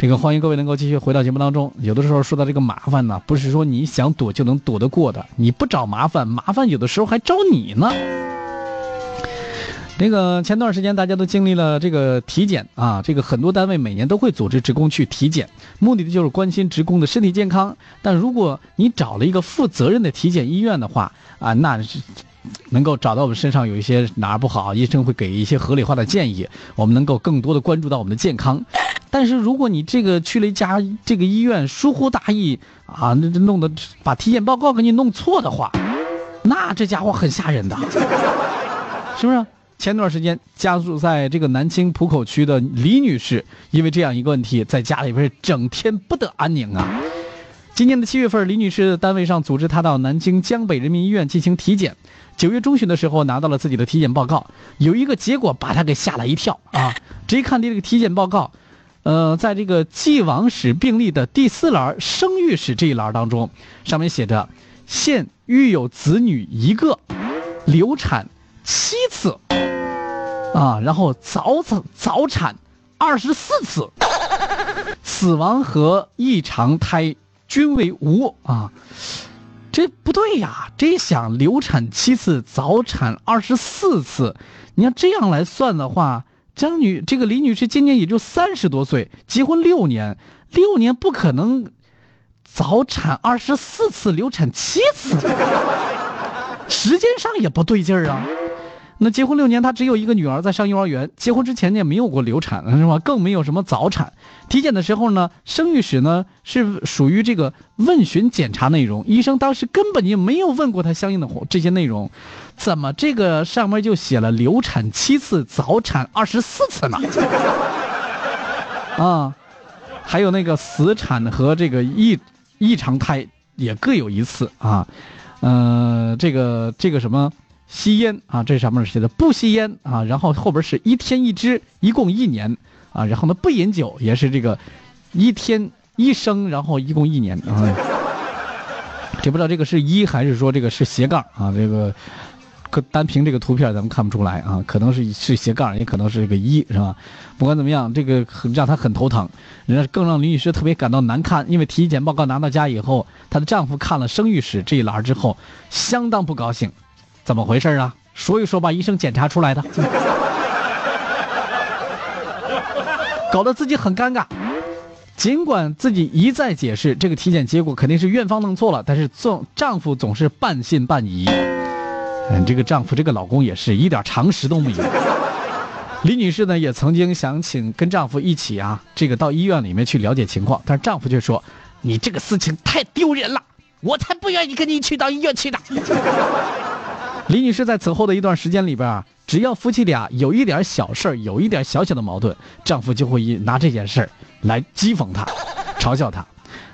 这个欢迎各位能够继续回到节目当中。有的时候说到这个麻烦呢，不是说你想躲就能躲得过的，你不找麻烦，麻烦有的时候还找你呢。那个前段时间大家都经历了这个体检啊，这个很多单位每年都会组织职工去体检，目的就是关心职工的身体健康。但如果你找了一个负责任的体检医院的话啊，那是能够找到我们身上有一些哪儿不好，医生会给一些合理化的建议，我们能够更多的关注到我们的健康。但是如果你这个去了一家这个医院疏忽大意啊，那这弄得把体检报告给你弄错的话，那这家伙很吓人的，是不是？前段时间，家住在这个南京浦口区的李女士，因为这样一个问题，在家里边整天不得安宁啊。今年的七月份，李女士单位上组织她到南京江北人民医院进行体检。九月中旬的时候，拿到了自己的体检报告，有一个结果把她给吓了一跳啊！这一看这个体检报告，呃，在这个既往史病例的第四栏生育史这一栏当中，上面写着：现育有子女一个，流产七次。啊，然后早早早产二十四次，死亡和异常胎均为无啊，这不对呀！这想流产七次，早产二十四次，你要这样来算的话，张女这个李女士今年也就三十多岁，结婚六年，六年不可能早产二十四次，流产七次，时间上也不对劲儿啊。那结婚六年，他只有一个女儿在上幼儿园。结婚之前，也没有过流产，是吧？更没有什么早产。体检的时候呢，生育史呢是属于这个问询检查内容。医生当时根本就没有问过他相应的这些内容，怎么这个上面就写了流产七次，早产二十四次呢？啊，还有那个死产和这个异异常胎也各有一次啊。嗯，这个这个什么？吸烟啊，这上面写的不吸烟啊，然后后边是一天一支，一共一年啊，然后呢不饮酒也是这个一天一升，然后一共一年啊。这不知道这个是一还是说这个是斜杠啊？这个可单凭这个图片咱们看不出来啊，可能是是斜杠，也可能是个一是吧？不管怎么样，这个很让他很头疼，人家更让李女士特别感到难堪，因为体检报告拿到家以后，她的丈夫看了生育史这一栏之后，相当不高兴。怎么回事啊？说一说吧，医生检查出来的，搞得自己很尴尬。尽管自己一再解释这个体检结果肯定是院方弄错了，但是总丈夫总是半信半疑。嗯，这个丈夫这个老公也是一点常识都没有。李女士呢也曾经想请跟丈夫一起啊，这个到医院里面去了解情况，但是丈夫却说：“你这个事情太丢人了，我才不愿意跟你去到医院去的。”李女士在此后的一段时间里边啊，只要夫妻俩有一点小事儿，有一点小小的矛盾，丈夫就会以拿这件事儿来讥讽她，嘲笑她。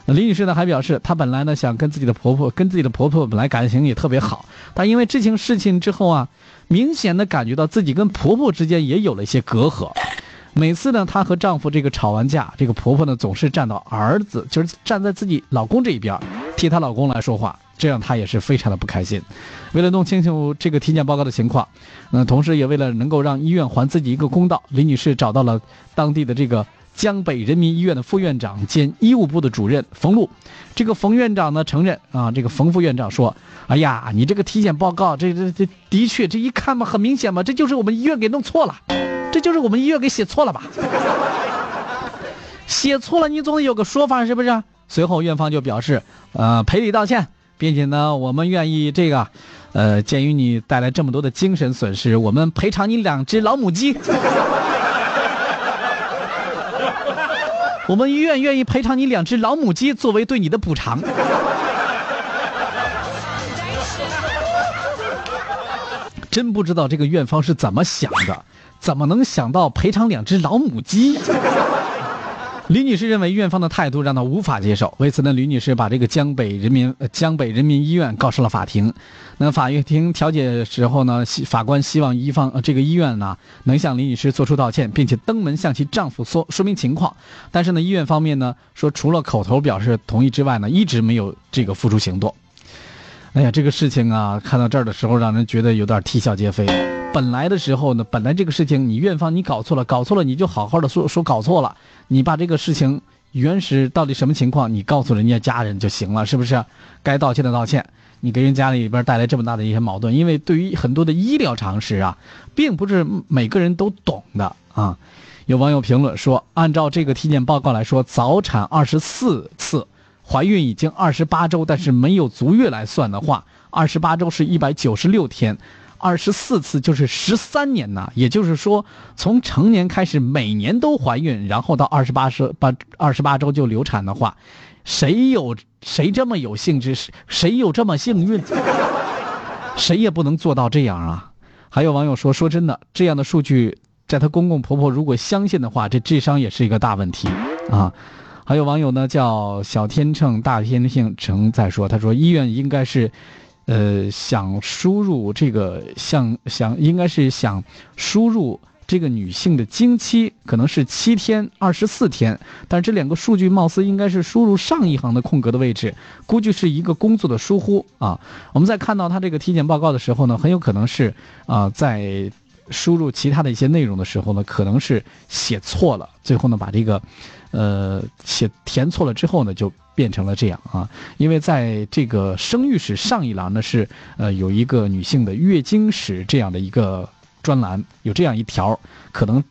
那李女士呢还表示，她本来呢想跟自己的婆婆，跟自己的婆婆本来感情也特别好，但因为知情事情之后啊，明显的感觉到自己跟婆婆之间也有了一些隔阂。每次呢，她和丈夫这个吵完架，这个婆婆呢总是站到儿子，就是站在自己老公这一边，替她老公来说话。这样他也是非常的不开心。为了弄清楚这个体检报告的情况，那同时也为了能够让医院还自己一个公道，李女士找到了当地的这个江北人民医院的副院长兼医务部的主任冯路。这个冯院长呢承认啊，这个冯副院长说：“哎呀，你这个体检报告，这这这的确，这一看嘛，很明显嘛，这就是我们医院给弄错了，这就是我们医院给写错了吧？写错了，你总得有个说法是不是？”随后院方就表示，呃，赔礼道歉。并且呢，我们愿意这个，呃，鉴于你带来这么多的精神损失，我们赔偿你两只老母鸡。我们医院愿意赔偿你两只老母鸡作为对你的补偿。真不知道这个院方是怎么想的，怎么能想到赔偿两只老母鸡？李女士认为院方的态度让她无法接受，为此呢，李女士把这个江北人民呃江北人民医院告上了法庭。那法院庭调解时候呢，法官希望医方这个医院呢能向李女士做出道歉，并且登门向其丈夫说说明情况。但是呢，医院方面呢说，除了口头表示同意之外呢，一直没有这个付出行动。哎呀，这个事情啊，看到这儿的时候，让人觉得有点啼笑皆非。本来的时候呢，本来这个事情你院方你搞错了，搞错了你就好好的说说搞错了。你把这个事情原始到底什么情况，你告诉人家家人就行了，是不是？该道歉的道歉，你给人家里边带来这么大的一些矛盾，因为对于很多的医疗常识啊，并不是每个人都懂的啊。有网友评论说，按照这个体检报告来说，早产二十四次，怀孕已经二十八周，但是没有足月来算的话，二十八周是一百九十六天。二十四次就是十三年呐，也就是说，从成年开始每年都怀孕，然后到二十八十八二十八周就流产的话，谁有谁这么有兴致？谁有这么幸运？谁也不能做到这样啊！还有网友说，说真的，这样的数据，在她公公婆婆如果相信的话，这智商也是一个大问题啊！还有网友呢，叫小天秤大天性成在说，他说医院应该是。呃，想输入这个，想想应该是想输入这个女性的经期，可能是七天、二十四天，但这两个数据貌似应该是输入上一行的空格的位置，估计是一个工作的疏忽啊。我们在看到他这个体检报告的时候呢，很有可能是啊，在输入其他的一些内容的时候呢，可能是写错了，最后呢把这个。呃，写填错了之后呢，就变成了这样啊。因为在这个生育史上一栏呢，是呃有一个女性的月经史这样的一个专栏，有这样一条，可能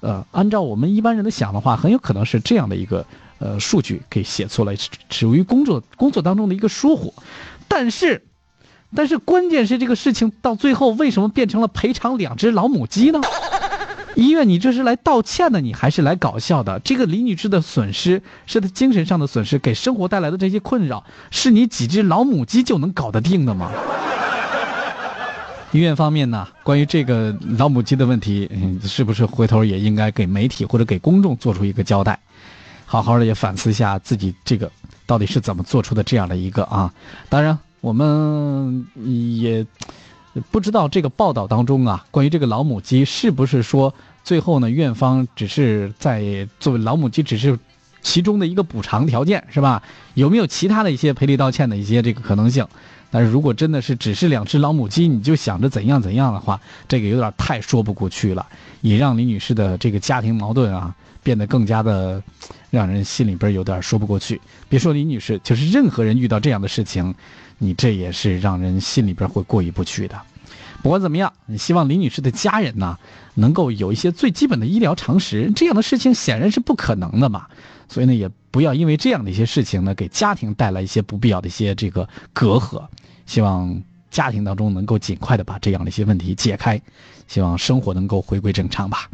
呃按照我们一般人的想的话，很有可能是这样的一个呃数据给写错了，属于工作工作当中的一个疏忽。但是，但是关键是这个事情到最后为什么变成了赔偿两只老母鸡呢？医院，你这是来道歉的，你还是来搞笑的？这个李女士的损失是她精神上的损失，给生活带来的这些困扰，是你几只老母鸡就能搞得定的吗？医院方面呢，关于这个老母鸡的问题，是不是回头也应该给媒体或者给公众做出一个交代，好好的也反思一下自己这个到底是怎么做出的这样的一个啊？当然，我们也。不知道这个报道当中啊，关于这个老母鸡是不是说最后呢，院方只是在作为老母鸡只是其中的一个补偿条件是吧？有没有其他的一些赔礼道歉的一些这个可能性？但是如果真的是只是两只老母鸡，你就想着怎样怎样的话，这个有点太说不过去了，也让李女士的这个家庭矛盾啊变得更加的让人心里边有点说不过去。别说李女士，就是任何人遇到这样的事情。你这也是让人心里边会过意不去的。不管怎么样，你希望李女士的家人呢，能够有一些最基本的医疗常识。这样的事情显然是不可能的嘛，所以呢，也不要因为这样的一些事情呢，给家庭带来一些不必要的一些这个隔阂。希望家庭当中能够尽快的把这样的一些问题解开，希望生活能够回归正常吧。